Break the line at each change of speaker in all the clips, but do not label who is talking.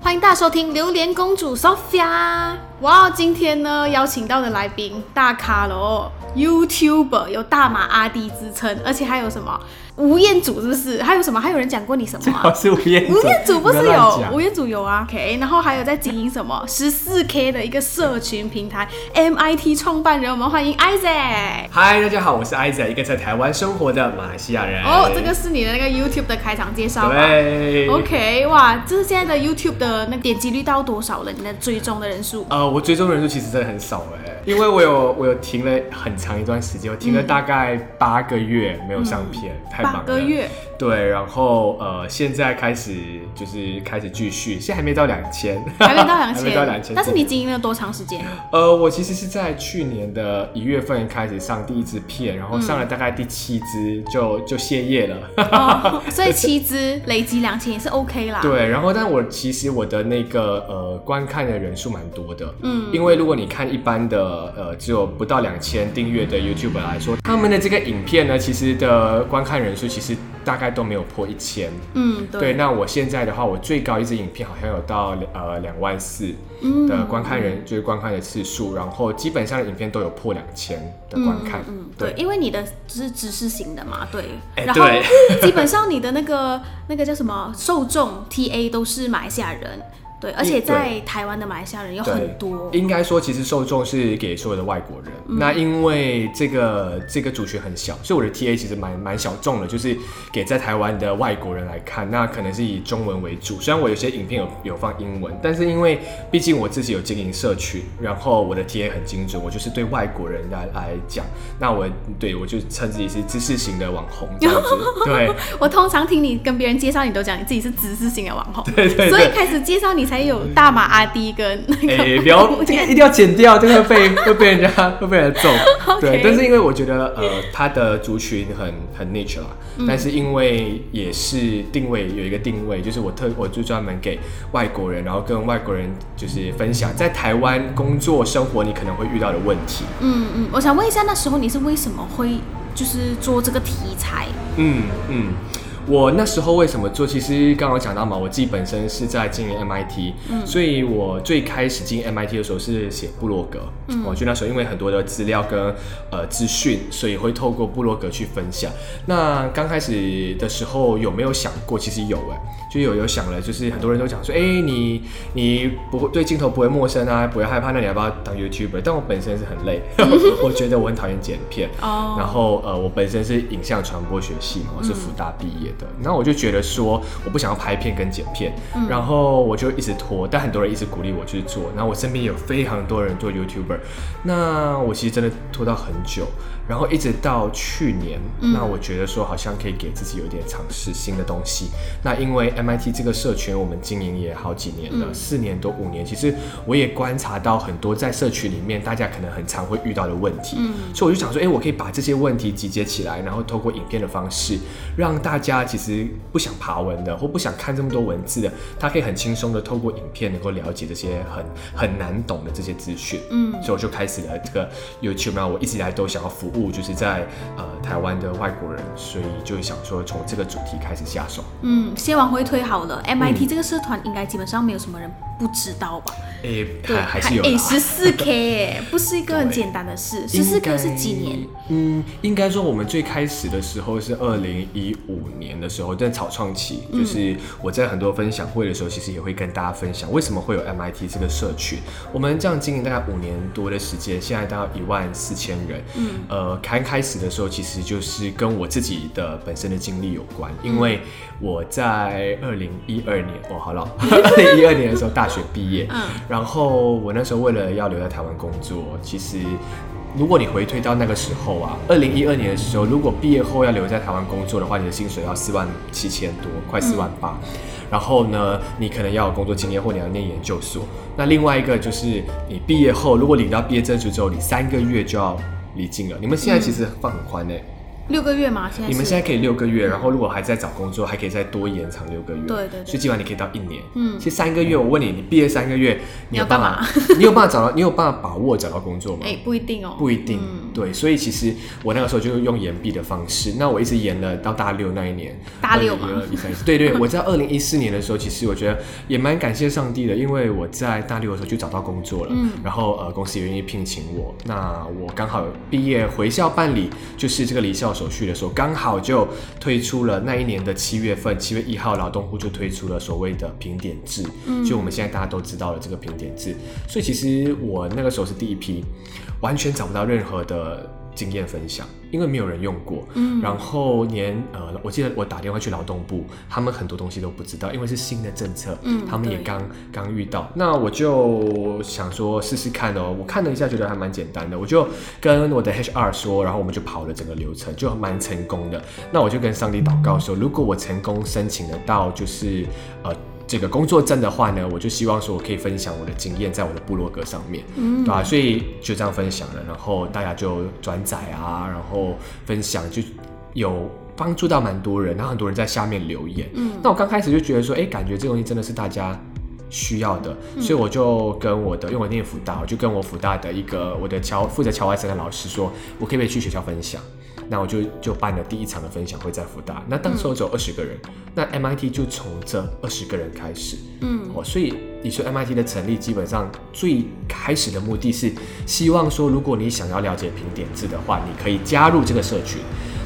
欢迎大家收听《榴莲公主 Sophia》。哇，今天呢邀请到的来宾大咖了哦，YouTuber 有大马阿弟之称，而且还有什么吴彦祖是不是？还有什么？还有人讲过你什么、啊？
是吴彦祖，
吴彦祖不是有吴彦祖有啊，OK，然后还有在经营什么十四 K 的一个社群平台 MIT 创办人，我们欢迎 Isaac。
嗨，大家好，我是 Isaac，一个在台湾生活的马来西亚人。
哦，这个是你的那个 YouTube 的开场介绍吧？
对
OK，哇，这是现在的 YouTube 的那个点击率到多少了？你的追踪的人数？
呃，我追踪人数其实真的很少哎，因为我有我有停了很长一段时间，我停了大概八个月没有上片，太忙了。
八个月，
对，然后呃，现在开始就是开始继续，现在还没到两千，
还没到两千
还没到两千。
千但是你经营了多长时间？
呃，我其实是在去年的一月份开始上第一支片，然后上了大概第七支就就歇业了。
哦，所以七支累积两千也是 OK 啦。
对，然后但我其实我的那个呃观看的人数蛮多的，
嗯
因为如果你看一般的呃只有不到两千订阅的 YouTube 来说，他们的这个影片呢，其实的观看人数其实大概都没有破一千。
嗯，
对，
对，
那我现在的话，我最高一支影片好像有到呃两万四
嗯
的观看人，就是观看的次数，然后基本上的影片都有破两千的观看。
嗯，对，因为你的是知识型的嘛，对，
哎
然后
对。
基本上你的那个那个叫什么受众 TA 都是马来西亚人，对，而且在台湾的马来西亚人有很多，
应该说，其实受众是给所有的外国人。
嗯
那因为这个这个族群很小，所以我的 TA 其实蛮蛮小众的，就是给在台湾的外国人来看。那可能是以中文为主，虽然我有些影片有有放英文，但是因为毕竟我自己有经营社群，然后我的 TA 很精准，我就是对外国人来来讲。那我对我就称自己是知识型的网红这样子。对
我通常听你跟别人介绍，你都讲你自己是知识型的网红，
对对对。
所以开始介绍你才有大马阿弟跟那个，
哎、不要，这个一定要剪掉，这个会被会被人家会被人揍。对，但是因为我觉得呃，他的族群很很 niche 啦，
嗯
但是因为也是定位有一个定位，就是我特我就专门给外国人，然后跟外国人就是分享在台湾工作生活你可能会遇到的问题。
嗯嗯，我想问一下，那时候你是为什么会就是做这个题材？
嗯嗯。我那时候为什么做？其实刚刚讲到嘛，我自己本身是在经营 MIT，、所以我最开始经营 MIT 的时候是写部落格。嗯，我就那时候因为很多的资料跟呃资讯，所以会透过部落格去分享。那刚开始的时候有没有想过？其实有哎、就有有想了，就是很多人都讲说，哎、你你不会对镜头不会陌生啊，不会害怕，那你要不要当 YouTuber？但我本身是很累，我觉得我很讨厌剪片。
哦
然后呃，我本身是影像传播学系嘛，我是福大毕业的。然后我就觉得说，我不想要拍片跟剪片，然后我就一直拖，但很多人一直鼓励我去做。然后我身边有非常多人做 YouTuber，那我其实真的拖到很久，然后一直到去年，那我觉得说好像可以给自己有一点尝试新的东西。那因为 MIT 这个社群我们经营也好几年了，四、年多五年，其实我也观察到很多在社群里面大家可能很常会遇到的问题，嗯。所以我就想说，哎、我可以把这些问题集结起来，然后透过影片的方式，让大家其实不想爬文的或不想看这么多文字的，他可以很轻松的透过影片能够了解这些很很难懂的这些资讯。
嗯。
所以我就开始了这个 YouTube，然后我一直以来都想要服务，就是在呃台湾的外国人，所以就想说从这个主题开始下手。
嗯，先往回推好了，MIT
嗯
这个社团应该基本上没有什么人不知道吧？
诶、
对，
还还是有
诶，十四 K 哎，不是一个很简单的事。十四 K 是几年？？
嗯，应该说我们最开始的时候是二零一五年的时候，在草创期，
嗯
就是我在很多分享会的时候，其实也会跟大家分享为什么会有 MIT 这个社群。我们这样经营大概五年多的时间，现在大概一万四千人。
嗯，
呃，刚开始的时候，其实就是跟我自己的本身的经历有关，因为我在二零一二年，哦，好了，二零一二年的时候大学毕业，
嗯
然后我那时候为了要留在台湾工作，其实如果你回推到那个时候啊，二零一二年的时候，如果毕业后要留在台湾工作的话，你的薪水要四万七千多，快四万八。然后呢，你可能要有工作经验，或你要念研究所。那另外一个就是你毕业后，如果领到毕业证书之后，你三个月就要离近了。你们现在其实放很宽呢、
六个月吗？现在
你们现在可以六个月，然后如果还在找工作，还可以再多延长六个月。
对对对
所以基本上你可以到一年。
嗯
其实三个月，我问你，你毕业三个月，你有办法？你有办法找到？你有办法把握找到工作吗？
哎、不一定哦，
不一定，
嗯
对，所以其实我那个时候就用延毕的方式，那我一直延了到大六那一年，
大六嘛
对对，我在二零一四年的时候，其实我觉得也蛮感谢上帝的，因为我在大六的时候就找到工作了，
嗯
然后呃公司也愿意聘请我，那我刚好毕业回校办理就是这个离校手续的时候，刚好就推出了那一年的七月份，七月一号劳动部就推出了所谓的评点制，
嗯。
就我们现在大家都知道了这个评点制，所以其实我那个时候是第一批，完全找不到任何的经验分享，因为没有人用过。
嗯
然后连呃，我记得我打电话去劳动部，他们很多东西都不知道，因为是新的政策，
嗯
他们也刚刚遇到。那我就想说试试看哦，我看了一下，觉得还蛮简单的，我就跟我的 HR 说，然后我们就跑了整个流程，就蛮成功的。那我就跟上帝祷告说，如果我成功申请得到，就是呃。这个工作证的话呢，我就希望说我可以分享我的经验在我的部落格上面，
嗯
对吧、所以就这样分享了，然后大家就转载啊，然后分享就有帮助到蛮多人，然后很多人在下面留言。
嗯
那我刚开始就觉得说，哎，感觉这东西真的是大家需要的，
嗯
所以我就跟我的，因为我念福大，我就跟我福大的一个我的侨负责侨外生的老师说，我可不可以去学校分享？那我就就办了第一场的分享会在福大，那当时候只有二十个人，那 MIT 就从这二十个人开始，
嗯。
哦，所以你说 MIT 的成立，基本上最开始的目的是希望说，如果你想要了解评点制的话，你可以加入这个社群。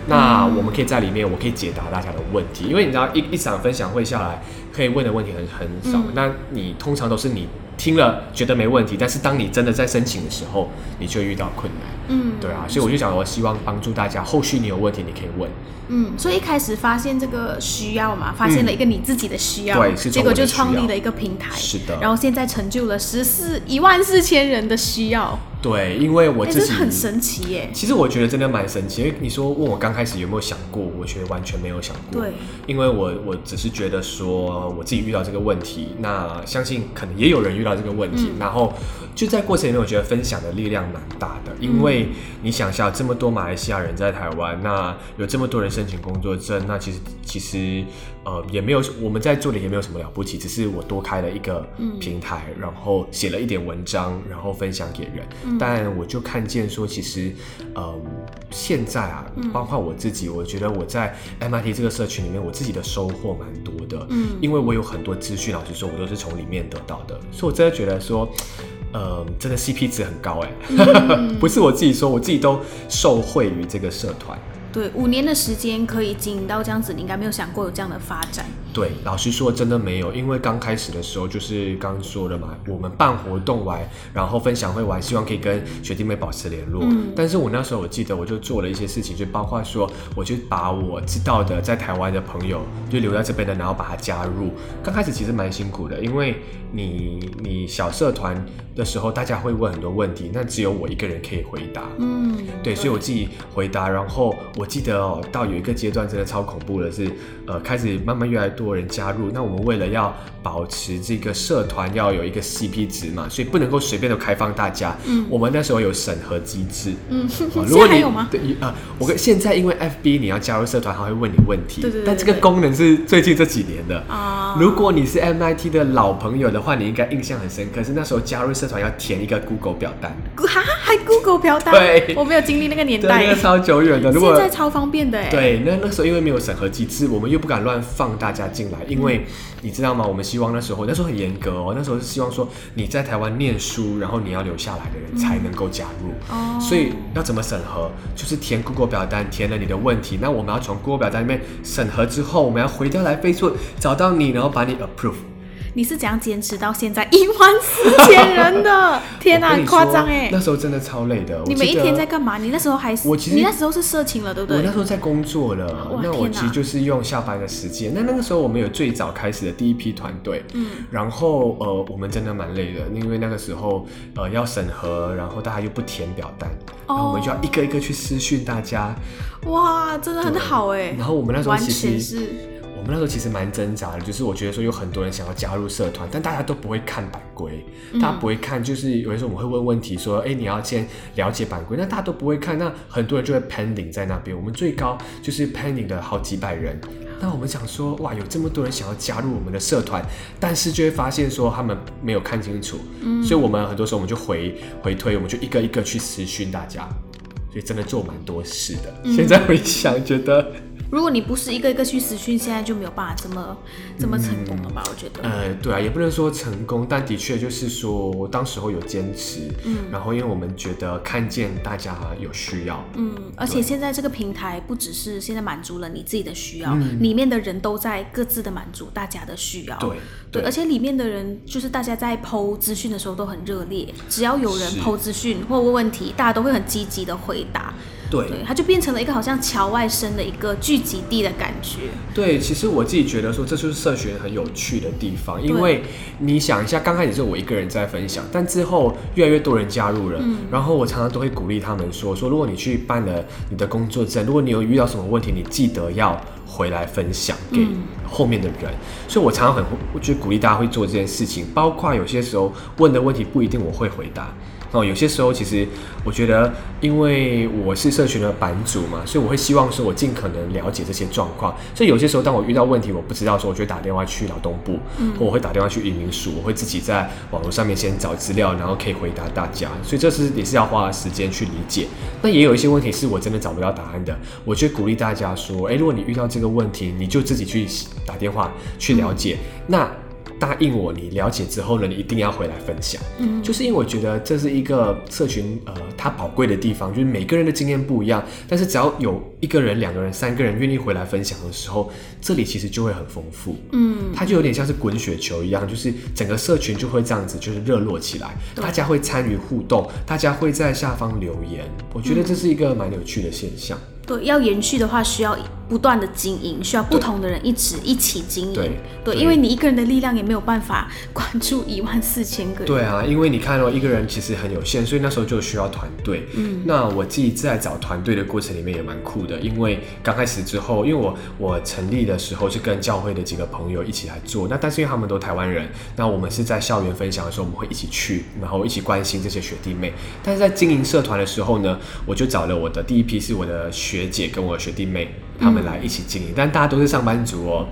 那我们可以在里面，我可以解答大家的问题，因为你知道一一场分享会下来，可以问的问题很很少。
嗯。
那你通常都是你听了觉得没问题，但是当你真的在申请的时候，你就会遇到困难。
嗯，
对啊，所以我就想，我希望帮助大家，后续你有问题你可以问。
嗯，所以一开始发现这个需要嘛，发现了一个你自己的需要，
对
结果就创立了一个平台，
是的
然后现在成就了十四一万四千人的需要，
对，因为我
哎，
自己
这很神奇耶，
其实我觉得真的蛮神奇，因为你说问我刚开始有没有想过，我觉得完全没有想过。
对，
因为我我只是觉得说我自己遇到这个问题，那相信可能也有人遇到这个问题，
嗯。
然后就在过程里面，我觉得分享的力量蛮大的，因为你想一下，这么多马来西亚人在台湾，那有这么多人申请工作证，那其实其实呃也没有我们在做的也没有什么了不起，只是我多开了一个平台，然后写了一点文章，然后分享给人，但我就看见说，其实呃现在啊，包括我自己，我觉得我在 MIT 这个社群里面，我自己的收获蛮多的，
嗯。
因为我有很多资讯，老实说，我都是从里面得到的，所以我真的觉得说。呃，真的 CP 值很高哎，
嗯
不是我自己说，我自己都受惠于这个社团。
对，五年的时间可以经营到这样子，你应该没有想过有这样的发展。
对，老实说，真的没有，因为刚开始的时候就是刚刚说的嘛，我们办活动完，然后分享会完，希望可以跟学弟妹保持联络。
嗯
但是我那时候我记得，我就做了一些事情，就包括说，我就把我知道的在台湾的朋友就留在这边的，然后把他加入。刚开始其实蛮辛苦的，因为你你小社团的时候，大家会问很多问题，那只有我一个人可以回答。
嗯，
对，所以我自己回答，然后我记得哦，到有一个阶段真的超恐怖的是，呃，开始慢慢越来越多人加入。那我们为了要保持这个社团要有一个 CP 值嘛，所以不能够随便的开放大家。
嗯
我们那时候有审核机制。
嗯，
啊
现在还有吗？
对啊、我跟现在因为 FB 你要加入社团，他会问你问题，
对对对
但这个功能是最近这几年的。
啊，
如果你是 MIT 的老朋友的话，你应该印象很深刻，是那时候加入社团要填一个 Google 表单，
哈还 Google 表单，
对
我没有经历那个年，代
那个，超久远的。如果现
在超方便的哎。，
对，那那时候因为没有审核机制，我们又不敢乱放大家进来，因为你知道吗？我们希望那时候那时候很严格哦，那时候是希望说你在台湾念书，然后你要留下来的人才能够加入。
哦，
所以要怎么审核？就是填 Google 表单，填了你的问题，那我们要从 Google 表单里面审核之后，我们要回掉来飞速找到你，然后把你 approve。
你是怎样坚持到现在一万四千人的？天哪，夸张哎！
那时候真的超累的。
你每一天在干嘛？你那时候还是
我其实
你那时候是社情了，对不对
我那时？候在工作了，那我其实就是用下班的时间。那那个时候我们有最早开始的第一批团队，
嗯，
然后呃，我们真的蛮累的，因为那个时候呃要审核，然后大家又不填表单，然后我们就要一个一个去私讯大家。
哇，真的很好哎。
然后我们那时候其实
是
我们那时候其实蛮挣扎的，就是我觉得说有很多人想要加入社团，但大家都不会看版规，大家不会看，就是有的时候我们会问问题说，哎、你要先了解版规，那大家都不会看，那很多人就会 pending 在那边，我们最高就是 pending 的好几百人。那我们想说，哇，有这么多人想要加入我们的社团，但是就会发现说他们没有看清楚，所以我们很多时候我们就回回推，我们就一个一个去私讯大家，所以真的做蛮多事的。现在回想，觉得
如果你不是一个一个去私讯，现在就没有办法这么这么成功了吧？我觉得。
呃，对啊，也不能说成功，但的确就是说，我当时候有坚持，嗯，然后因为我们觉得看见大家有需要，
嗯，而且现在这个平台不只是现在满足了你自己的需要，里面的人都在各自的满足大家的需要。
对
对，而且里面的人就是大家在剖资讯的时候都很热烈，只要有人
是
剖资讯或问问题，大家都会很积极的回答。
对
对，它就变成了一个好像桥外生的一个聚集地的感觉。
对，其实我自己觉得说，这就是社群很有趣的地方，因为你想一下，刚开始是我一个人在分享，但之后越来越多人加入了，然后我常常都会鼓励他们说，说如果你去办了你的工作证，如果你有遇到什么问题，你记得要回来分享给后面的人。所以我常常很，我就鼓励大家会做这件事情，包括有些时候问的问题不一定我会回答。哦，有些时候其实我觉得，因为我是社群的版主嘛，所以我会希望说，我尽可能了解这些状况。所以有些时候，当我遇到问题我不知道的时候，我就会打电话去劳动部，或我会打电话去移民署，我会自己在网络上面先找资料，然后可以回答大家。所以这是也是要花时间去理解。那也有一些问题是我真的找不到答案的，我就鼓励大家说，诶，如果你遇到这个问题，你就自己去打电话去了解。那答应我，你了解之后呢，你一定要回来分享。嗯，就是因为我觉得这是一个社群，呃，它宝贵的地方，就是每个人的经验不一样，但是只要有一个人、两个人、三个人愿意回来分享的时候，这里其实就会很丰富。嗯，它就有点像是滚雪球一样，就是整个社群就会这样子，就是热络起来，大家会参与互动，大家会在下方留言。我觉得这是一个蛮有趣的现象。
对，要延续的话，需要不断的经营，需要不同的人一直一起经营。
对对
因为你一个人的力量也没有办法关注一万四千个人。
对啊，因为你看哦、一个人其实很有限，所以那时候就需要团队。嗯，那我自己在找团队的过程里面也蛮酷的，因为刚开始之后，因为我我成立的时候是跟教会的几个朋友一起来做，那但是因为他们都台湾人，那我们是在校园分享的时候，我们会一起去，然后一起关心这些学弟妹。但是在经营社团的时候呢，我就找了我的第一批是我的学姐跟我的学弟妹，他们来一起经营，但大家都是上班族哦。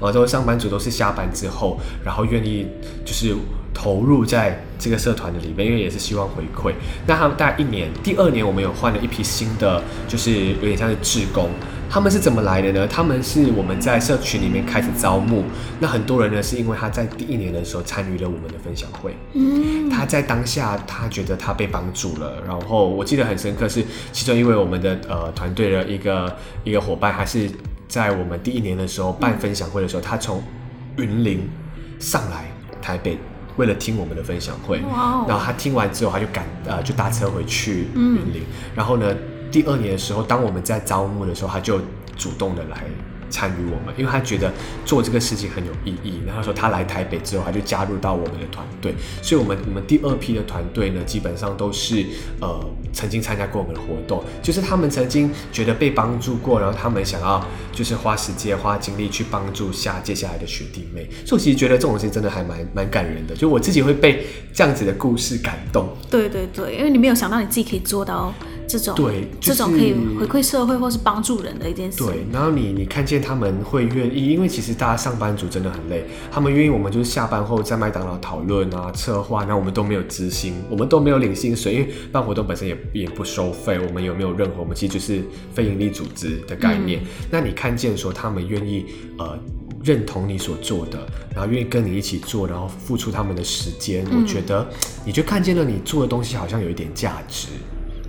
呃，都是上班族，都是下班之后，然后愿意就是投入在这个社团的里面，因为也是希望回馈。那他们大概一年，第二年我们有换了一批新的，就是有点像是志工。他们是怎么来的呢？他们是我们在社群里面开始招募，那很多人呢是因为他在第一年的时候参与了我们的分享会，嗯，他在当下他觉得他被帮助了，然后我记得很深刻是其中一位我们的呃团队的一个一个伙伴，还是在我们第一年的时候办分享会的时候，他从云林上来台北。为了听我们的分享会，然后他听完之后，他就赶呃就搭车回去云林。然后呢，第二年的时候，当我们在招募的时候，他就主动的来参与我们，因为他觉得做这个事情很有意义。然后说他来台北之后，他就加入到我们的团队。所以，我们我们第二批的团队呢，基本上都是呃曾经参加过我们的活动，就是他们曾经觉得被帮助过，然后他们想要就是花时间花精力去帮助下接下来的学弟妹。所以我其实觉得这种事情真的还蛮蛮感人的，就我自己会被这样子的故事感动。
对对对，因为你没有想到你自己可以做到这种
对就是
这种可以回馈社会或是帮助人的一件事。
对，然后你你看见他们会愿意，因为其实大家上班族真的很累，他们愿意我们就是下班后在麦当劳讨论啊、策划，那我们都没有资薪，我们都没有领薪水，因为办活动本身也也不收费，我们有没有任何，我们其实就是非营利组织的概念。那你看见说他们愿意呃。认同你所做的，然后愿意跟你一起做，然后付出他们的时间，我觉得你就看见了你做的东西好像有一点价值。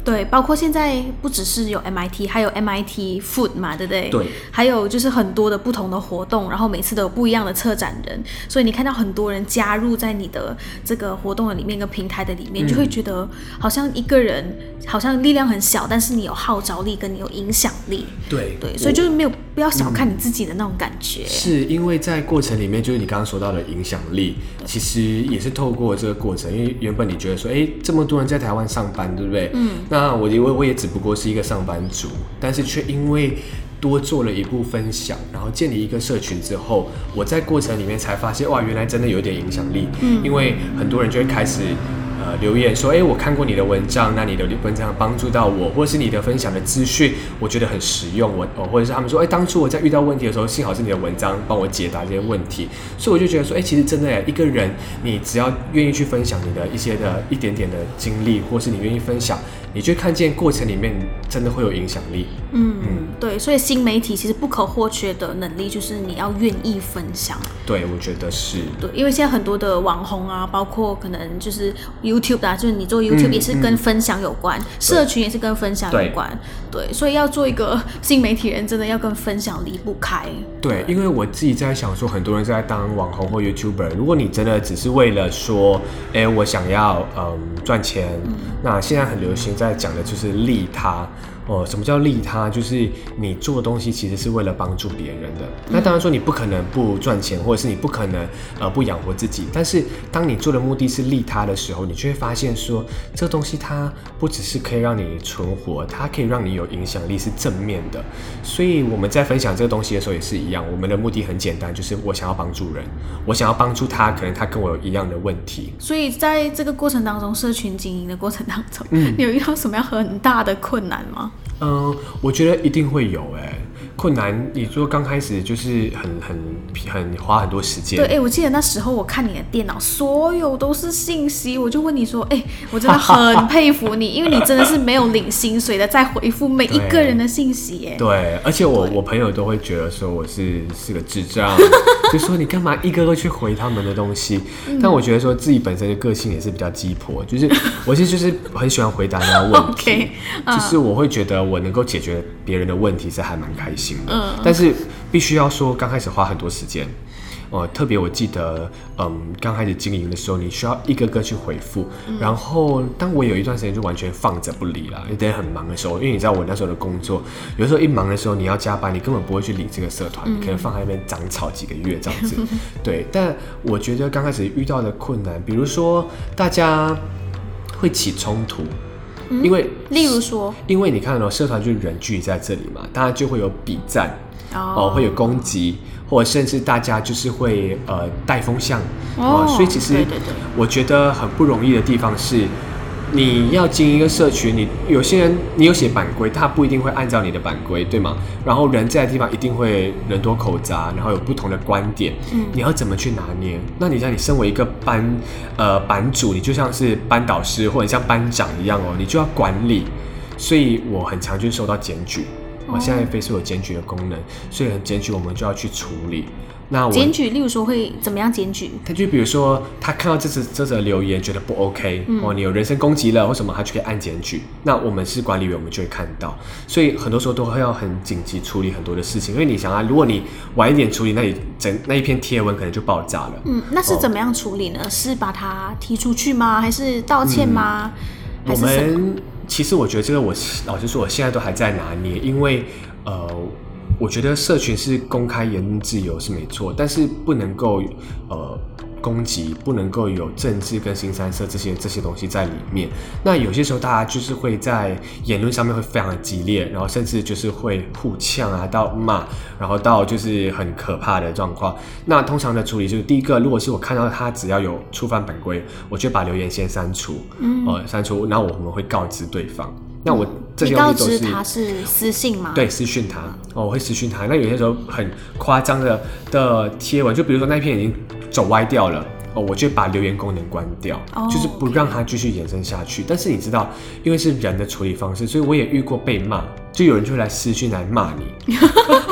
对，包括现在不只是有 MIT，还有 MIT Food 嘛，对不对？
对。
还有就是很多的不同的活动，然后每次都有不一样的策展人，所以你看到很多人加入在你的这个活动的里面跟平台的里面，就会觉得好像一个人好像力量很小，但是你有号召力跟你有影响力。
对
对，所以就是没有不要小看你自己的那种感觉。
是因为在过程里面，就是你刚刚说到的影响力，其实也是透过这个过程。因为原本你觉得说，哎，这么多人在台湾上班，对不对？嗯。那我因为我也只不过是一个上班族，但是却因为多做了一步分享，然后建立一个社群之后，我在过程里面才发现，哇，原来真的有点影响力。嗯，因为很多人就会开始。呃，留言说，哎，我看过你的文章，那你的文章帮助到我，或者是你的分享的资讯，我觉得很实用。我，哦，或者是他们说，哎，当初我在遇到问题的时候，幸好是你的文章帮我解答这些问题，所以我就觉得说，哎，其实真的，一个人，你只要愿意去分享你的一些的一点点的经历，或是你愿意分享。你去看见过程里面真的会有影响力，
嗯嗯，对，所以新媒体其实不可或缺的能力就是你要愿意分享。
对，我觉得是。
对，因为现在很多的网红啊，包括可能就是 YouTube 啊，就是你做 YouTube 也是跟分享有关，社群也是跟分享有关。对，所以要做一个 新媒体人，真的要跟分享离不开。
对，因为我自己在想说，很多人在当网红或 YouTuber，如果你真的只是为了说，哎，我想要嗯赚钱，那现在很流行。在讲的就是利他。哦，什么叫利他？就是你做的东西其实是为了帮助别人的。那当然说你不可能不赚钱，或者是你不可能呃不养活自己。但是当你做的目的是利他的时候，你就会发现说，这东西它不只是可以让你存活，它可以让你有影响力，是正面的。所以我们在分享这个东西的时候也是一样，我们的目的很简单，就是我想要帮助人，我想要帮助他，可能他跟我有一样的问题。
所以在这个过程当中，社群经营的过程当中，嗯，你有遇到什么样很大的困难吗？
嗯，我觉得一定会有哎。困难，你说刚开始就是很很很花很多时间。
对，哎，我记得那时候我看你的电脑，所有都是信息，我就问你说，哎，我真的很佩服你，因为你真的是没有领薪水的，在回复每一个人的信息，哎。
对，而且我我朋友都会觉得说我是是个智障，就说你干嘛一个个去回他们的东西？但我觉得说自己本身的个性也是比较鸡婆，就是我其实就是很喜欢回答人家问题，就是我会觉得我能够解决别人的问题是还蛮开心。的，但是必须要说，刚开始花很多时间，呃，特别我记得，嗯，刚开始经营的时候，你需要一个个去回复，然后当我有一段时间就完全放着不理了，有点很忙的时候，因为你知道我那时候的工作，有时候一忙的时候你要加班，你根本不会去理这个社团，你可能放在那边长草几个月这样子，对。但我觉得刚开始遇到的困难，比如说大家会起冲突。因为，
例如说，
因为你看到社团就是人聚集在这里嘛，大家就会有比战，哦，会有攻击，或者甚至大家就是会呃带风向，哦，所以其实我觉得很不容易的地方是。你要经营一个社群，你有些人你有写版规，他不一定会按照你的版规，对吗？然后人在的地方一定会人多口杂，然后有不同的观点，嗯，你要怎么去拿捏？那你像你身为一个班呃版主，你就像是班导师或者像班长一样哦，你就要管理，所以我很常就收到检举，我现在 Facebook 有检举的功能，所以检举我们就要去处理。那
检举，例如说会怎么样检举？
他就比如说，他看到这次这则留言觉得不 OK，哦，你有人身攻击了或什么，他就可以按检举。那我们是管理员，我们就会看到。所以很多时候都会要很紧急处理很多的事情，因为你想啊，如果你晚一点处理，那你整那一篇贴文可能就爆炸了。
嗯，那是怎么样处理呢？是把他踢出去吗？还是道歉吗？
我们其实我觉得这个，我老实说，我现在都还在拿捏，因为呃。我觉得社群是公开言论自由是没错，但是不能够呃攻击，不能够有政治跟新三色这些这些东西在里面。那有些时候大家就是会在言论上面会非常的激烈，然后甚至就是会互呛啊，到骂，然后到就是很可怕的状况。那通常的处理就是第一个，如果是我看到他只要有触犯本规，我就把留言先删除，嗯呃删除，然后我们会告知对方。那我这些
告知他是私信吗？
对，私讯他哦，我会私讯他。那有些时候很夸张的的贴文，就比如说那篇已经走歪掉了哦，我就把留言功能关掉，就是不让它继续延伸下去。但是你知道，因为是人的处理方式，所以我也遇过被骂。就有人就会来私讯来骂你，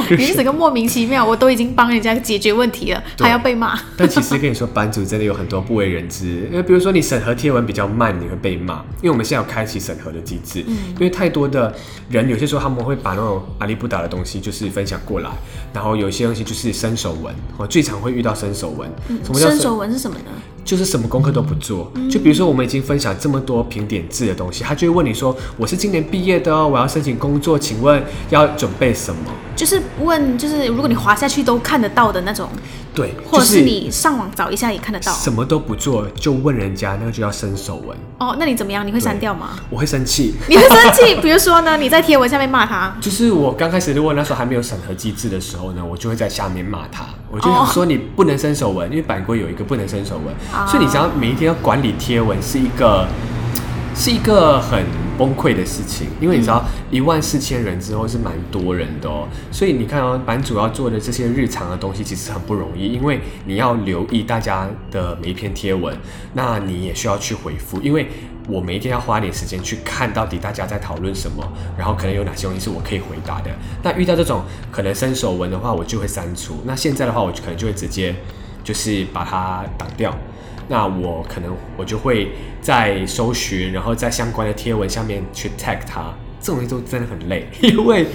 你是整个莫名其妙，我都已经帮人家解决问题了，还要被骂。
但其实跟你说，版主真的有很多不为人知，因为比如说你审核贴文比较慢，你会被骂，因为我们现在有开启审核的机制，因为太多的人有些时候他们会把那种阿里不达的东西就是分享过来，然后有些东西就是伸手文，我最常会遇到伸手文。
什么叫伸手文是什么呢？
就是什么功课都不做，就比如说我们已经分享这么多评点制的东西，他就会问你说：“我是今年毕业的哦，我要申请工作，请问要准备什么？”
就是问，就是如果你滑下去都看得到的那种，
对，
或者
是
你上网找一下也看得到。
什么都不做就问人家，那个就叫伸手文，
哦，那你怎么样？你会删掉吗？
我会生气。
你会生气？比如说呢，你在贴文下面骂他，
就是我刚开始如果那时候还没有审核机制的时候呢，我就会在下面骂他，我就
哦
想说你不能伸手文，因为版规有一个不能伸手文，
哦
所以你只要每一天要管理贴文是一个是一个很崩溃的事情，因为你知道一万四千人之后是蛮多人的哦，所以你看哦，版主要做的这些日常的东西其实很不容易，因为你要留意大家的每一篇贴文，那你也需要去回复，因为我每一天要花点时间去看到底大家在讨论什么，然后可能有哪些东西是我可以回答的。那遇到这种可能伸手文的话，我就会删除。那现在的话，我就可能就会直接就是把它挡掉。那我可能我就会在搜寻，然后在相关的贴文下面去 tag 他。这种东西都真的很累，因为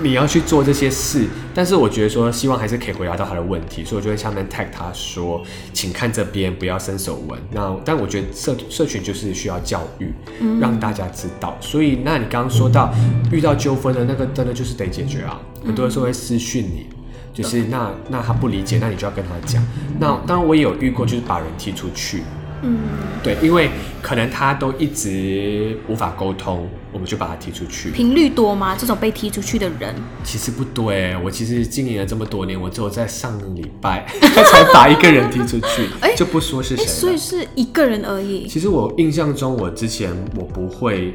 你要去做这些事。但是我觉得说，希望还是可以回答到他的问题，所以我就会下面 tag 他说，请看这边，不要伸手纹。那但我觉得社社群就是需要教育，让大家知道。所以，那你刚刚说到遇到纠纷的那个，真的就是得解决啊。很多人说会私讯你。就是那那他不理解，那你就要跟他讲。那当然我也有遇过，就是把人踢出去。
嗯，
对，因为可能他都一直无法沟通，我们就把他踢出去。
频率多吗？这种被踢出去的人，
其实不多哎，我其实经营了这么多年，我只有在上个礼拜 才把一个人踢出去，
哎
就不说是
哎、
谁
所以。是一个人而已。
其实我印象中，我之前我不会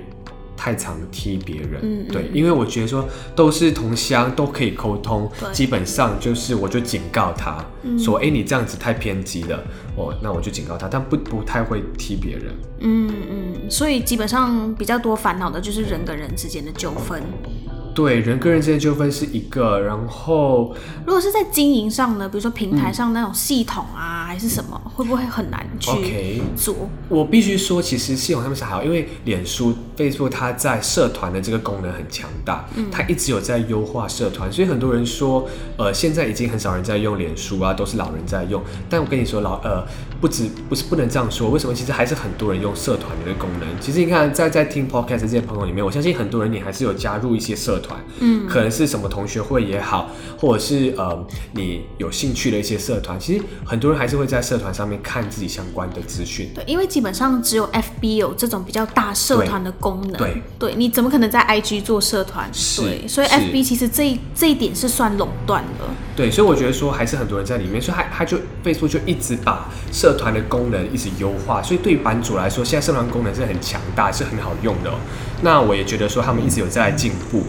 太常踢别人，
嗯
对，因为我觉得说都是同乡，都可以沟通基本上就是我就警告他、说，哎、你这样子太偏激了，哦，那我就警告他，但不不太会踢别人。
嗯嗯，所以基本上比较多烦恼的就是人跟人之间的纠纷。
对，人跟人之间纠纷是一个，然后
如果是在经营上呢，比如说平台上那种系统啊，还是什么，会不会很难去
OK
做？
我必须说，其实系统上面是还好，因为脸书、Facebook 它在社团的这个功能很强大，它一直有在优化社团，所以很多人说，呃，现在已经很少人在用脸书啊，都是老人在用。但我跟你说，老呃，不止不是不能这样说，为什么？其实还是很多人用社团的这个功能。其实你看，在在听 Podcast 这些朋友里面，我相信很多人你还是有加入一些社团，嗯，可能是什么同学会也好，或者是呃你有兴趣的一些社团，其实很多人还是会在社团上面看自己相关的资讯。
对，因为基本上只有 FB 有这种比较大社团的功能。
对对
你怎么可能在 IG 做社团？
是
对，所以 FB 其实这一这一点是算垄断的。
对，所以我觉得说还是很多人在里面，所以他他就 Facebook 就一直把社团的功能一直优化，所以对于版主来说，现在社团功能是很强大，是很好用的哦、那我也觉得说他们一直有在进步。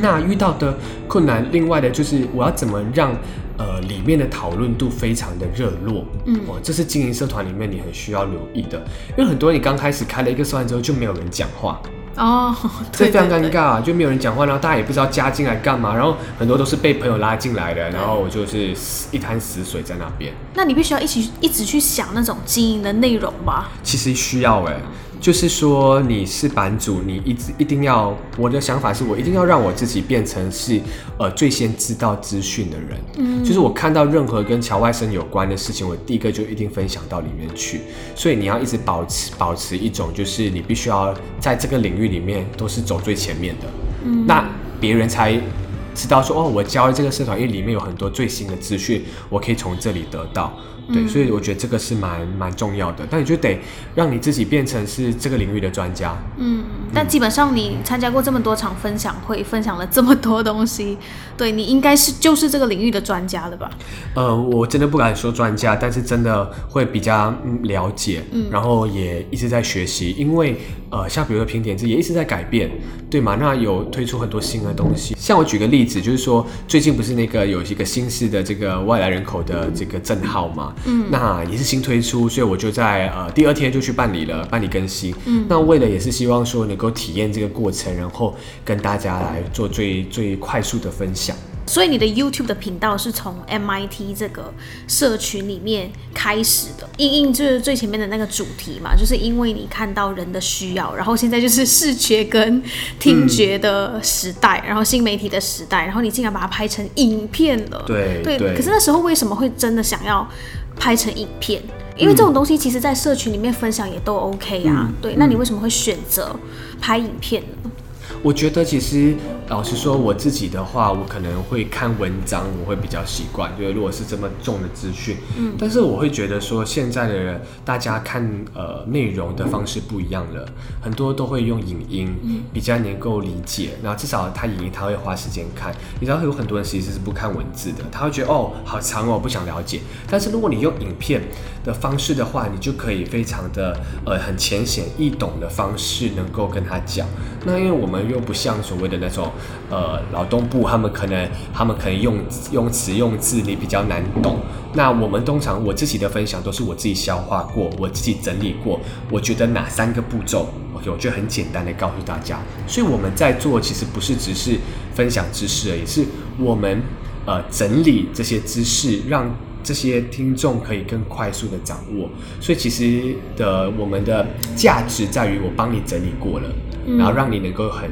那遇到的困难，另外的就是我要怎么让呃里面的讨论度非常的热络，嗯，哦，这是经营社团里面你很需要留意的，因为很多人你刚开始开了一个社团之后就没有人讲话，
哦，
这非常尴尬啊，就没有人讲话，然后大家也不知道加进来干嘛，然后很多都是被朋友拉进来的，然后我就是死一滩死水在那边。
那你必须要一起一直去想那种经营的内容吧？
其实需要哎、就是说你是版主，你一直一定要，我的想法是我一定要让我自己变成是呃最先知道资讯的人。嗯，就是我看到任何跟侨外生有关的事情，我第一个就一定分享到里面去。所以你要一直保持保持一种，就是你必须要在这个领域里面都是走最前面的。嗯，那别人才。知道说哦，我加入这个社团，因为里面有很多最新的资讯，我可以从这里得到。对，所以我觉得这个是蛮蛮重要的。但你就得让你自己变成是这个领域的专家。
嗯，但基本上你参加过这么多场分享会，分享了这么多东西，对你应该是就是这个领域的专家了吧？
呃，我真的不敢说专家，但是真的会比较嗯了解，然后也一直在学习，因为呃，像比如说评点制也一直在改变，对嘛？那有推出很多新的东西。像我举个例子，就是说最近不是那个有一个新式的这个外来人口的这个证号嘛，嗯，那也是新推出，所以我就在呃第二天就去办理了，办理更新。嗯，那为了也是希望说能够体验这个过程，然后跟大家来做最最快速的分享。
所以你的 YouTube 的频道是从 MIT 这个社群里面开始的，因应就是最前面的那个主题嘛，就是因为你看到人的需要，然后现在就是视觉跟听觉的时代，然后新媒体的时代，然后你竟然把它拍成影片了，对。
对对
可是那时候为什么会真的想要拍成影片？因为这种东西其实，在社群里面分享也都 OK 啊，对。那你为什么会选择拍影片呢？
我觉得其实老实说，我自己的话，我可能会看文章，我会比较习惯，就是如果是这么重的资讯，嗯，但是我会觉得说，现在的人大家看呃内容的方式不一样了，很多都会用影音，嗯。比较能够理解，然后至少他影音他会花时间看，你知道有很多人其实是不看文字的，他会觉得哦好长哦，不想了解，但是如果你用影片的方式的话，你就可以非常的呃很浅显易懂的方式能够跟他讲，那因为我们又不像所谓的那种。呃，劳动部他们可能，他们可能用用词用字你比较难懂。那我们通常我自己的分享都是我自己消化过，我自己整理过，我觉得哪三个步骤，OK，我就很简单的告诉大家。所以我们在做其实不是只是分享知识而已，是我们呃整理这些知识，让这些听众可以更快速的掌握。所以其实的我们的价值在于我帮你整理过了，然后让你能够很。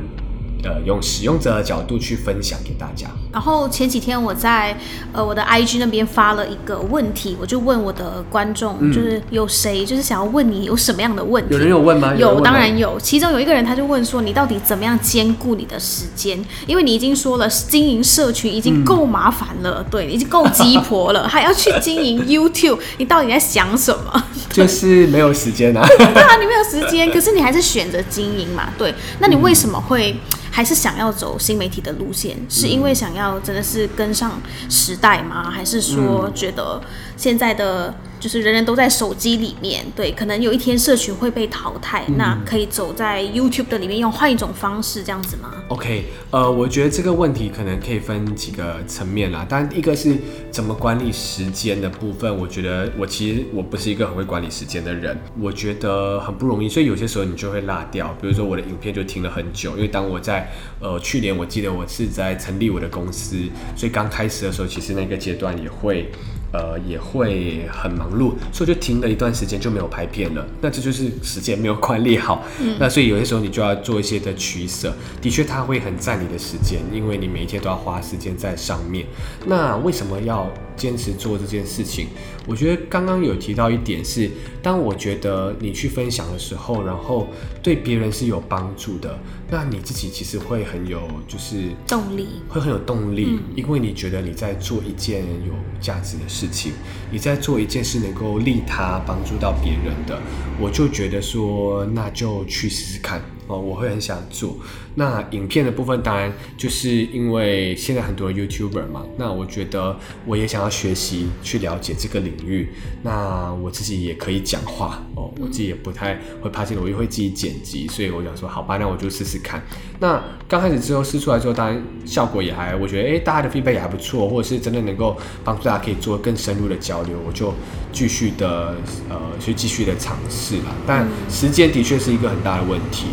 呃，用使用者的角度去分享给大家。
然后前几天我在呃我的 IG 那边发了一个问题，我就问我的观众，就是有谁就是想要问你有什么样的问题？
有人有问吗？
有，当然有。其中有一个人他就问说，你到底怎么样兼顾你的时间？因为你已经说了，经营社群已经够麻烦了，对，已经够鸡婆了，还要去经营 YouTube，你到底在想什么？
就是没有时间啊。
对啊，你没有时间，可是你还是选择经营嘛？对，那你为什么会？还是想要走新媒体的路线，是因为想要真的是跟上时代吗？还是说觉得现在的？就是人人都在手机里面，对，可能有一天社群会被淘汰，那可以走在 YouTube 的里面，用换一种方式这样子吗
？OK，呃，我觉得这个问题可能可以分几个层面啦。当然，一个是怎么管理时间的部分，我觉得我其实我不是一个很会管理时间的人，我觉得很不容易，所以有些时候你就会落掉。比如说我的影片就停了很久，因为当我在呃去年，我记得我是在成立我的公司，所以刚开始的时候，其实那个阶段也会。呃，也会很忙碌，所以就停了一段时间就没有拍片了。那这就是时间没有管理好。那所以有些时候你就要做一些的取舍。的确，它会很占你的时间，因为你每一天都要花时间在上面。那为什么要坚持做这件事情？我觉得刚刚有提到一点是，当我觉得你去分享的时候，然后对别人是有帮助的，那你自己其实会很有就是
动力，
会很有动力，因为你觉得你在做一件有价值的事情，你在做一件事能够利他、帮助到别人的，我就觉得说，那就去试试看。哦，我会很想做。那影片的部分，当然就是因为现在很多 YouTuber 嘛，那我觉得我也想要学习去了解这个领域。那我自己也可以讲话哦，我自己也不太会拍这个，我也会自己剪辑，所以我想说，好吧，那我就试试看。那刚开始之后试出来之后，当然效果也还，我觉得哎，大家的 feedback 也还不错，或者是真的能够帮助大家可以做更深入的交流，我就继续的呃去继续的尝试了。但时间的确是一个很大的问题。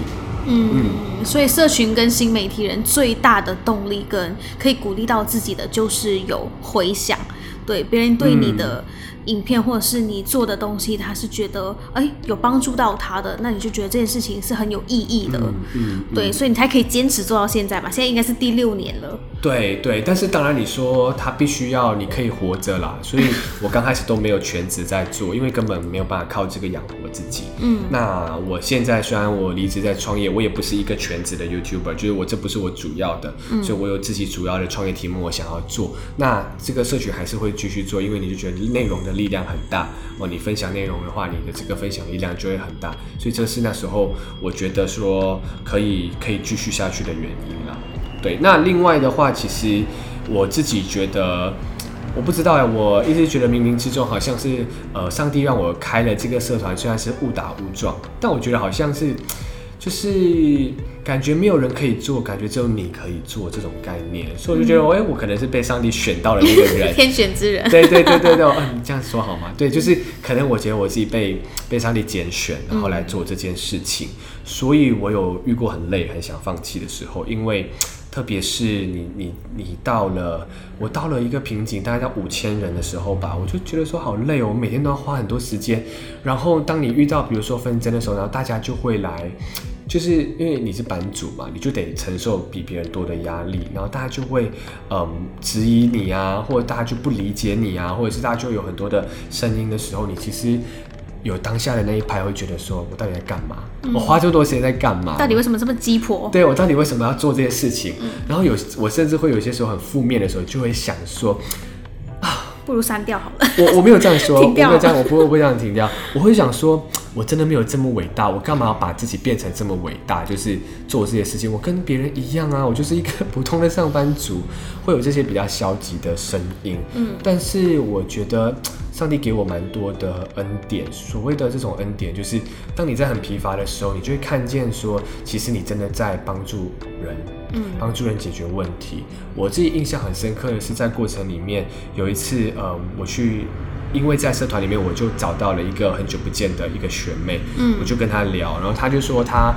嗯，所以社群跟新媒体人最大的动力跟可以鼓励到自己的，就是有回响，对别人对你的。影片或者是你做的东西，他是觉得哎有帮助到他的，那你就觉得这件事情是很有意义的，嗯，对，所以你才可以坚持做到现在吧。现在应该是第六年了。
对对，但是当然你说他必须要你可以活着啦，所以我刚开始都没有全职在做，因为根本没有办法靠这个养活自己。嗯，那我现在虽然我离职在创业，我也不是一个全职的 YouTuber，就是我这不是我主要的，所以我有自己主要的创业题目我想要做。那这个社群还是会继续做，因为你就觉得内容的。力量很大哦，你分享内容的话，你的这个分享力量就会很大，所以这是那时候我觉得说可以可以继续下去的原因了。对，那另外的话，其实我自己觉得，我不知道哎，我一直觉得冥冥之中好像是呃，上帝让我开了这个社团，虽然是误打误撞，但我觉得好像是。就是感觉没有人可以做，感觉只有你可以做这种概念，所以我就觉得，哎，我可能是被上帝选到了那个人，
天选之人。
对对对对对，嗯，你这样说好吗？对，就是可能我觉得我自己被被上帝拣选，然后来做这件事情，所以我有遇过很累、很想放弃的时候，因为特别是你你你到了我到了一个瓶颈，大概到五千人的时候吧，我就觉得说好累哦，我每天都要花很多时间，然后当你遇到比如说纷争的时候，然后大家就会来。就是因为你是版主嘛，你就得承受比别人多的压力，然后大家就会嗯质疑你啊，或者大家就不理解你啊，或者是大家就有很多的声音的时候，你其实。有当下的那一拍，会觉得说我到底在干嘛？我花这么多时间在干嘛？
到底为什么这么鸡婆？
对我到底为什么要做这些事情？然后有我甚至会有些时候很负面的时候，就会想说啊。
不如删掉好了。
我我没有这样说，
停 掉
我没有这样，我不会不会这样停掉。我会想说，我真的没有这么伟大，我干嘛要把自己变成这么伟大？就是做这些事情，我跟别人一样啊，我就是一个普通的上班族，会有这些比较消极的声音。嗯，但是我觉得上帝给我蛮多的恩典。所谓的这种恩典，就是当你在很疲乏的时候，你就会看见说，其实你真的在帮助人。嗯，帮助人解决问题。我自己印象很深刻的是，在过程里面有一次，呃，我去，因为在社团里面，我就找到了一个很久不见的一个学妹，嗯，我就跟她聊，然后她就说她。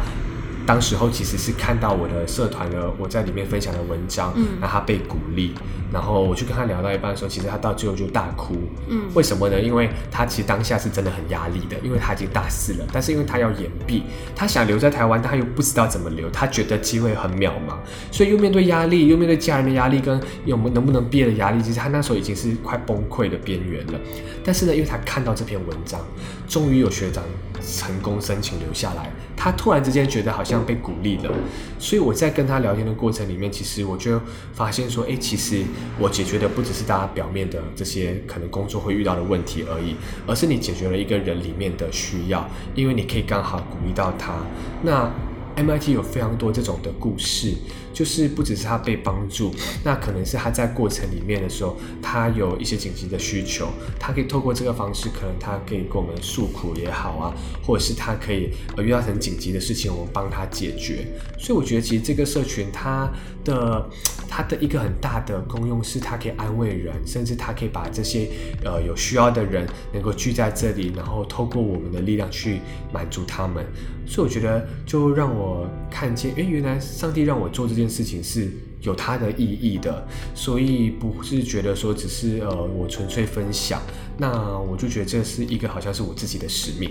当时候其实是看到我的社团的我在里面分享的文章，嗯，让他被鼓励，然后我去跟他聊到一半的时候，其实他到最后就大哭，嗯，为什么呢？因为他其实当下是真的很压力的，因为他已经大四了，但是因为他要延毕，他想留在台湾，他又不知道怎么留，他觉得机会很渺茫，所以又面对压力，又面对家人的压力，跟有能不能毕业的压力，其实他那时候已经是快崩溃的边缘了。但是呢，因为他看到这篇文章，终于有学长。成功申请留下来，他突然之间觉得好像被鼓励了，所以我在跟他聊天的过程里面，其实我就发现说，诶，其实我解决的不只是大家表面的这些可能工作会遇到的问题而已，而是你解决了一个人里面的需要，因为你可以刚好鼓励到他。那 MIT 有非常多这种的故事。就是不只是他被帮助，那可能是他在过程里面的时候，他有一些紧急的需求，他可以透过这个方式，可能他可以跟我们诉苦也好啊，或者是他可以呃遇到很紧急的事情，我们帮他解决。所以我觉得其实这个社群它的它的一个很大的功用是，它可以安慰人，甚至它可以把这些呃有需要的人能够聚在这里，然后透过我们的力量去满足他们。所以我觉得就让我看见，诶，原来上帝让我做这。这件事情是有它的意义的，所以不是觉得说只是呃我纯粹分享，那我就觉得这是一个好像是我自己的使命，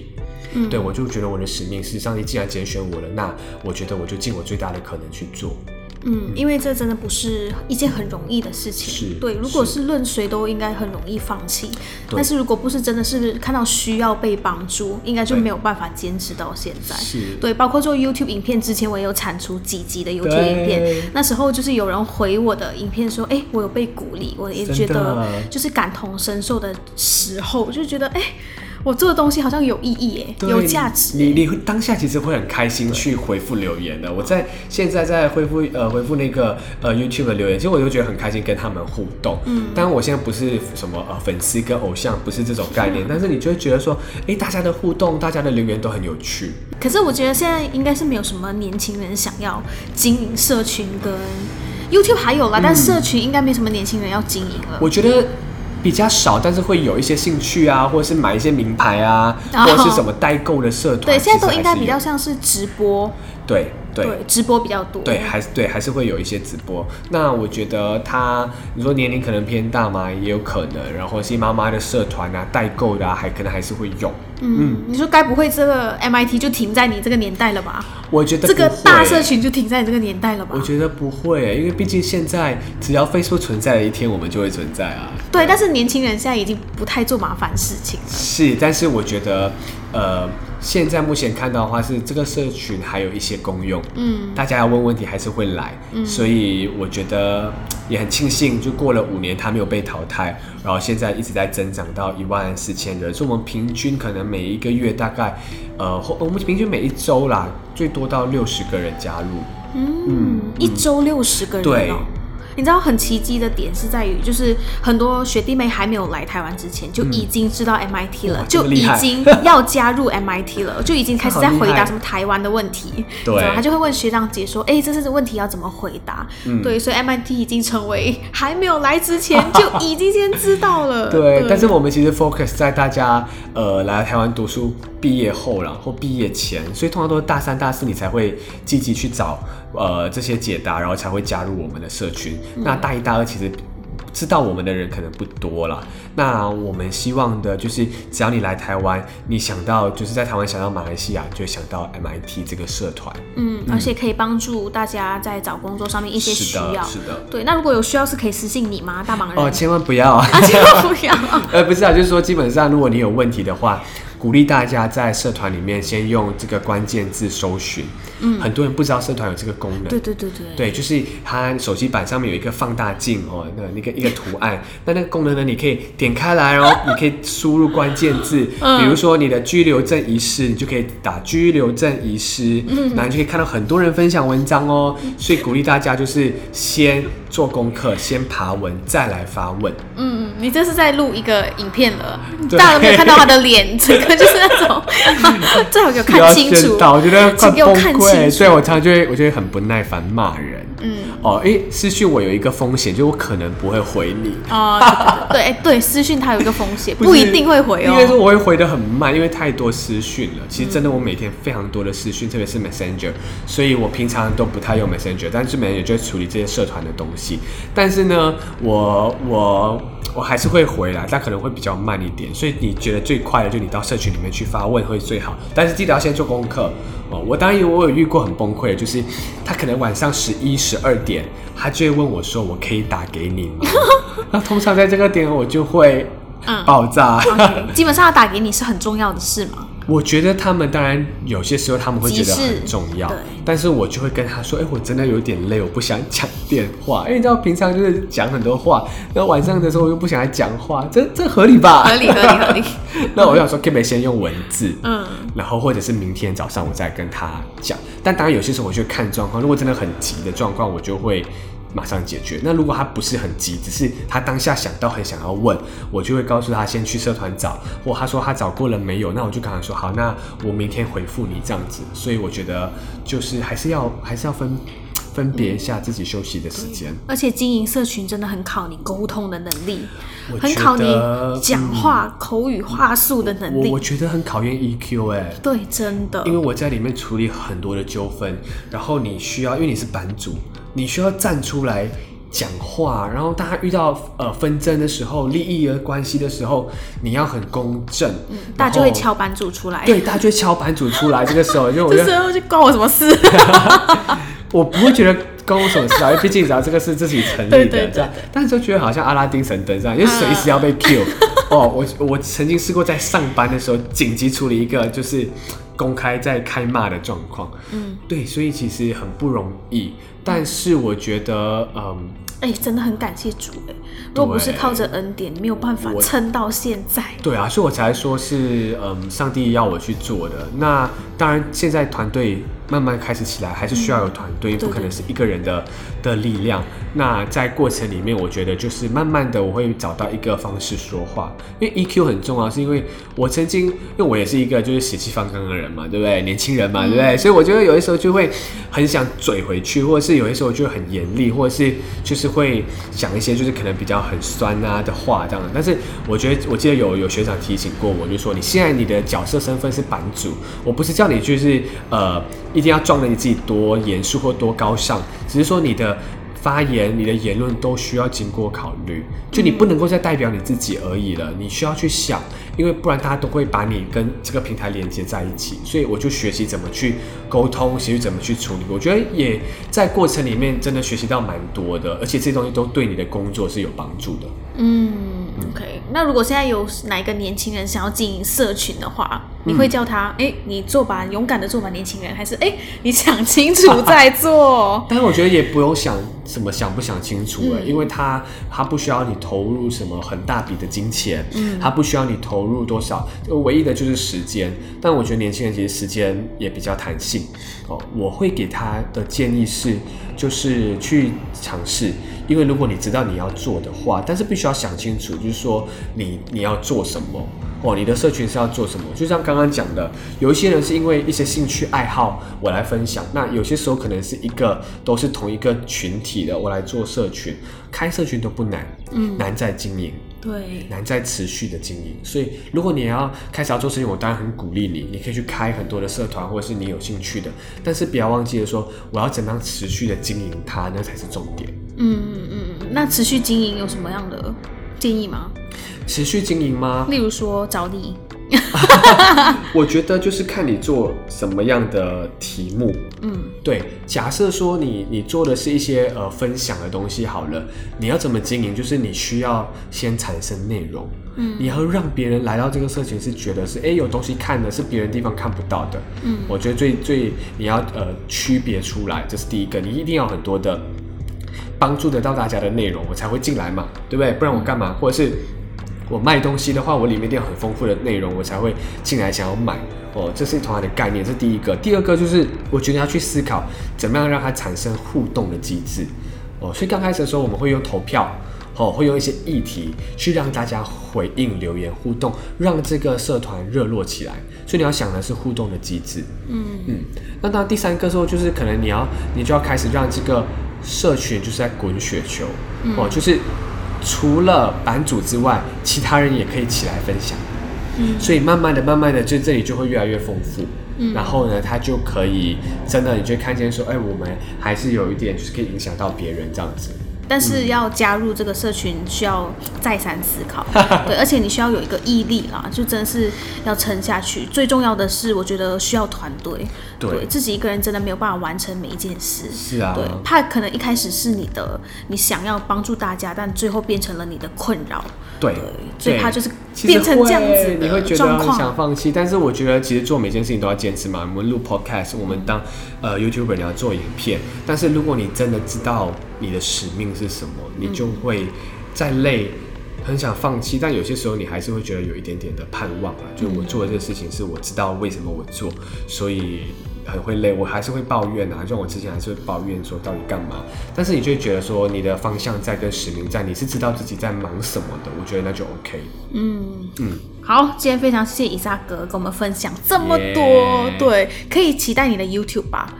嗯，对我就觉得我的使命是上帝既然拣选我了，那我觉得我就尽我最大的可能去做。
嗯，因为这真的不是一件很容易的事情。
是，
对，如果是论谁都应该很容易放弃。但是如果不是真的是看到需要被帮助，应该就没有办法坚持到现在。
是，
对，包括做 YouTube 影片之前，我也有产出几集的 YouTube 影片。那时候就是有人回我的影片说，哎，我有被鼓励，我也觉得就是感同身受的时候，就觉得哎。我做的东西好像有意义耶，有价值。
你你当下其实会很开心去回复留言的。我在现在在回复呃回复那个呃 YouTube 的留言，其实我就觉得很开心跟他们互动。嗯，当然我现在不是什么呃粉丝跟偶像，不是这种概念，但是你就会觉得说，哎，大家的互动，大家的留言都很有趣。
可是我觉得现在应该是没有什么年轻人想要经营社群跟 YouTube 还有啦，但社群应该没什么年轻人要经营了。
我觉得。比较少，但是会有一些兴趣啊，或者是买一些名牌啊，或者是什么代购的社团。
对，现在都应该比较像是直播。
对。对，
直播比较多。
对，还是对，还是会有一些直播。那我觉得他，你说年龄可能偏大嘛，也有可能。然后新妈妈的社团啊，代购的啊，还可能还是会用。
嗯，你说该不会这个 MIT 就停在你这个年代了吧？
我觉得
这个大社群就停在你这个年代了吧？
我觉得不会，因为毕竟现在只要 Facebook 存在的一天，我们就会存在啊。
对，但是年轻人现在已经不太做麻烦事情了。
是，但是我觉得，呃。现在目前看到的话是这个社群还有一些功用，嗯，大家要问问题还是会来，嗯，所以我觉得也很庆幸，就过了五年它没有被淘汰，然后现在一直在增长到一万四千人，所以我们平均可能每一个月大概，呃，我们平均每一周啦，最多到六十个人加入，
嗯，一周六十个人，
对。
你知道很奇迹的点是在于，就是很多学弟妹还没有来台湾之前，就已经知道 MIT 了，就已经要加入 MIT 了，就已经开始在回答什么台湾的问题。
对，
他就会问学长姐说：“哎，这是问题要怎么回答？”对，所以 MIT 已经成为还没有来之前 就已经先知道了。
对，但是我们其实 focus 在大家呃来台湾读书。毕业后然后毕业前，所以通常都是大三、大四你才会积极去找呃这些解答，然后才会加入我们的社群。那大一、大二其实知道我们的人可能不多了。那我们希望的就是，只要你来台湾，你想到就是在台湾想到马来西亚，就会想到 MIT 这个社团。
嗯，而且可以帮助大家在找工作上面一些需
是的，
要。
是的。
对，那如果有需要是可以私信你吗？大忙人。
哦，千万不要啊！
啊，千万不要。
呃，不是啊，就是说，基本上如果你有问题的话，鼓励大家在社团里面先用这个关键字搜寻。嗯，很多人不知道社团有这个功能。
对对对对。
对，就是它手机版上面有一个放大镜哦，那那个一个图案，那那个功能呢，你可以点开来哦，你可以输入关键字，比如说你的居留证遗失，你就可以打居留证遗失，嗯，然后你就可以看到很多人分享文章哦。所以鼓励大家就是先做功课，先爬文，再来发问。
嗯嗯，你这是在录一个影片了，大家都没有看到他的脸，整个就是那种，最好给我看清楚。
到我觉得快
请给我，看清楚
所以我常常就会，我就会很不耐烦骂人。
嗯，
哦，诶，私讯我有一个风险，就我可能不会回你。
哦，对对对，哎对，私讯它有一个风险，
不
不一定会回
应该说
哦。
我会回的很慢，因为太多私讯了。其实真的，我每天非常多的私讯，特别是 Messenger，所以我平常都不太用 Messenger，但是 Messenger 就会处理这些社团的东西。但是呢，我我我还是会回来，但可能会比较慢一点。所以你觉得最快的，就你到社群里面去发问会最好，但是记得要先做功课哦。我当然，我有遇过很崩溃的，就是他可能晚上十一、十二点，他就会问我说：“我可以打给你吗？” 那通常在这个点，我就会
嗯
爆炸。
基本上要打给你是很重要的事嘛。
我觉得他们当然有些时候他们会觉得很重要，但是我就会跟他说，哎、我真的有点累，我不想讲电话。因为你知道平常就是讲很多话，然后晚上的时候我又不想来讲话，这这合理吧？
合理合理合理。
那我想说，可不可以先用文字？
嗯，
然后或者是明天早上我再跟他讲。但当然有些时候我就看状况，如果真的很急的状况，我就会马上解决。那如果他不是很急，只是他当下想到很想要问，我就会告诉他先去社团找，或他说他找过了没有，那我就跟他说好，那我明天回复你这样子。所以我觉得就是还是要还是要分 分别一下自己休息的时间。
而且经营社群真的很考你沟通的能力，很考你
得
讲话、口语话术的能力。
我我觉得很考验 EQ 哎、
对，真的
因为。我在里面处理很多的纠纷，然后你需要，因为你是版主，你需要站出来讲话，然后大家遇到呃纷争的时候、利益的关系的时候，你要很公正，嗯
大家就会敲版主出来。
对，大家就会敲版主出来。这个时候，就我觉
这
得
时候就关我什么事？
我不会觉得关我什么事啊，因为毕竟只要这个是自己成立的
对对对
这样，但是就觉得好像阿拉丁神灯这样，因为随时要被 Q。哦，我我曾经试过在上班的时候紧急处理一个就是公开在开骂的状况，
嗯，
对，所以其实很不容易。但是我觉得，嗯，
哎、真的很感谢主哎、如果不是靠着恩典，没有办法撑到现在。
对啊，所以我才说是，嗯，上帝要我去做的。那当然，现在团队慢慢开始起来，还是需要有团队，
对
不可能是一个人的的力量。那在过程里面，我觉得就是慢慢的，我会找到一个方式说话，因为 EQ 很重要，是因为我曾经，因为我也是一个就是血气方刚的人嘛，对不对？年轻人嘛，对不对？所以我觉得有的时候就会很想嘴回去，或者是有的时候就很严厉，或者是就是会讲一些就是可能比较很酸啊的话这样的。但是我觉得，我记得有有学长提醒过我，就说你现在你的角色身份是版主，我不是叫你就是呃一定要装的你自己多严肃或多高尚，只是说你的。发言，你的言论都需要经过考虑，就你不能够再代表你自己而已了，你需要去想，因为不然大家都会把你跟这个平台连接在一起，所以我就学习怎么去沟通，学习怎么去处理。我觉得也在过程里面真的学习到蛮多的，而且这些东西都对你的工作是有帮助的。
嗯。那如果现在有哪一个年轻人想要经营社群的话，你会叫他，哎、你做吧，勇敢的做吧，年轻人，还是哎、你想清楚 再做？
但是我觉得也不用想什么想不想清楚哎、
嗯
因为他他不需要你投入什么很大笔的金钱，嗯，他不需要你投入多少，就唯一的就是时间。但我觉得年轻人其实时间也比较弹性哦。我会给他的建议是，就是去尝试，因为如果你知道你要做的话，但是必须要想清楚，就是说你你要做什么。哦，你的社群是要做什么？就像刚刚讲的，有一些人是因为一些兴趣爱好我来分享，那有些时候可能是一个都是同一个群体的，我来做社群，开社群都不难，嗯，难在经营，
对，
难在持续的经营。所以，如果你要开始要做事情，我当然很鼓励你，你可以去开很多的社团，或者是你有兴趣的，但是不要忘记了说，我要怎么样持续的经营它，那才是重点。
嗯嗯嗯。那持续经营有什么样的建议吗？
持续经营吗？
例如说找你，
我觉得就是看你做什么样的题目。
嗯，
对，假设说你你做的是一些呃分享的东西好了，你要怎么经营？就是你需要先产生内容，嗯，你要让别人来到这个社群是觉得是哎有东西看的，是别人地方看不到的，嗯，我觉得最最你要呃区别出来，这是第一个，你一定要很多的帮助得到大家的内容，我才会进来嘛，对不对？不然我干嘛？或者是我卖东西的话，我里面一定要很丰富的内容，我才会进来想要买。哦，这是同样的概念，这是第一个。第二个就是，我觉得要去思考怎么样让它产生互动的机制。哦，所以刚开始的时候，我们会用投票，哦，会用一些议题去让大家回应、留言、互动，让这个社团热络起来。所以你要想的是互动的机制。嗯嗯。那当然，第三个时候就是可能你要，你就要开始让这个社群就是在滚雪球。哦，就是除了版主之外，其他人也可以起来分享。所以慢慢的、慢慢的，就这里就会越来越丰富。嗯，然后呢，他就可以真的，你就看见说，哎，我们还是有一点，就是可以影响到别人这样子。
但是要加入这个社群，需要再三思考。对，而且你需要有一个毅力啦，就真的是要撑下去。最重要的是，我觉得需要团队。
对，
自己一个人真的没有办法完成每一件事。
是啊。
对，怕可能一开始是你的，你想要帮助大家，但最后变成了你的困扰。
对，
最怕就是变成这样子
你会觉得很想放弃。但是我觉得，其实做每件事情都要坚持嘛。我们录 podcast，我们当呃 YouTuber，你要做影片。但是如果你真的知道。你的使命是什么？你就会再累，很想放弃，但有些时候你还是会觉得有一点点的盼望啊。就我做的这个事情是我知道为什么我做，所以很会累，我还是会抱怨啊。就我之前还是会抱怨说到底干嘛？但是你就会觉得说你的方向在跟使命在，你是知道自己在忙什么的。我觉得那就 OK。嗯
嗯。好，今天非常谢谢以撒哥跟我们分享这么多，对，可以期待你的 YouTube 吧。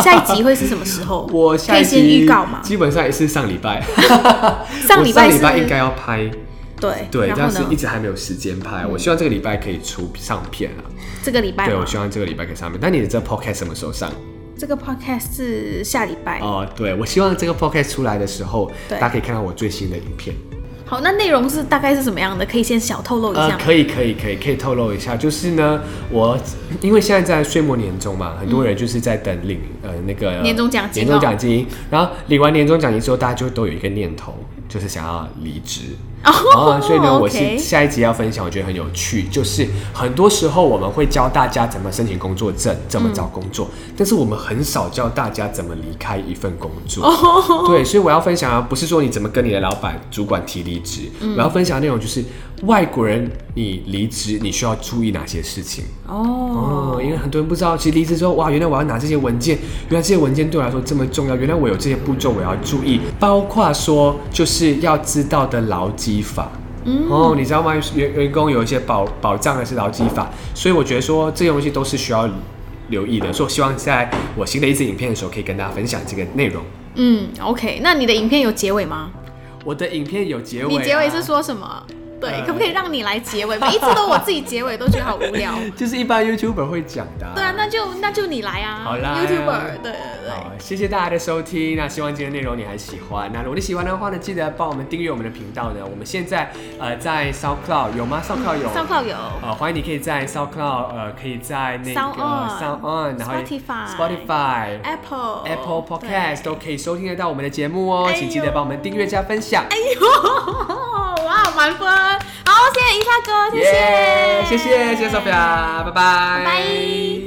下一集会是什么时候？
我
可以先预告嘛？
基本上也是上礼拜，
上礼拜
上礼拜应该要拍，
对
对，但是一直还没有时间拍。我希望这个礼拜可以出上片啊。
这个礼拜，
对我希望这个礼拜可以上片。那你的这 Podcast 什么时候上？
这个 Podcast 是下礼拜
哦。对，我希望这个 Podcast 出来的时候，大家可以看到我最新的影片。
好，那内容是大概是什么样的？可以先小透露一下。
呃，可以，可以，可以，可以透露一下。就是呢，我因为现在在岁末年终嘛，很多人就是在等领呃那个
年终奖金，
年终奖金。然后领完年终奖金之后，大家就都有一个念头，就是想要离职。哦，所以呢，我是下一集要分享，我觉得很有趣，就是很多时候我们会教大家怎么申请工作证，怎么找工作，但是我们很少教大家怎么离开一份工作。对，所以我要分享啊，不是说你怎么跟你的老板、主管提离职，我要分享内容就是外国人你离职你需要注意哪些事情。哦，因为很多人不知道，其实离职之后，哇，原来我要拿这些文件，原来这些文件对我来说这么重要，原来我有这些步骤我要注意，包括说就是要知道的牢记。法哦，你知道吗？员员工有一些保保障的是劳基法，所以我觉得说这些东西都是需要留意的。所以我希望在我新的一支影片的时候，可以跟大家分享这个内容。
嗯，OK，那你的影片有结尾吗？
我的影片有结尾，
你结尾是说什么？对，可不可以让你来结尾？每一次都我自己结尾，都觉得好无聊。
就是一般 YouTuber 会讲的。
对啊，那就那就你来啊。
好啦
，YouTuber，对对对。
好，谢谢大家的收听。那希望今天内容你还喜欢。那如果你喜欢的话呢，记得帮我们订阅我们的频道呢。我们现在呃在 SoundCloud 有吗？SoundCloud 有
，SoundCloud 有。
呃，欢迎你可以在 SoundCloud 呃可以在那个
Sound
On，
然后
Spotify，Apple，Apple Podcast 都可以收听得到我们的节目哦。请记得帮我们订阅加分享。
哎呦，哇，满分。好，谢谢一下哥，谢谢，
谢谢，谢谢 Sophia，拜拜，
拜。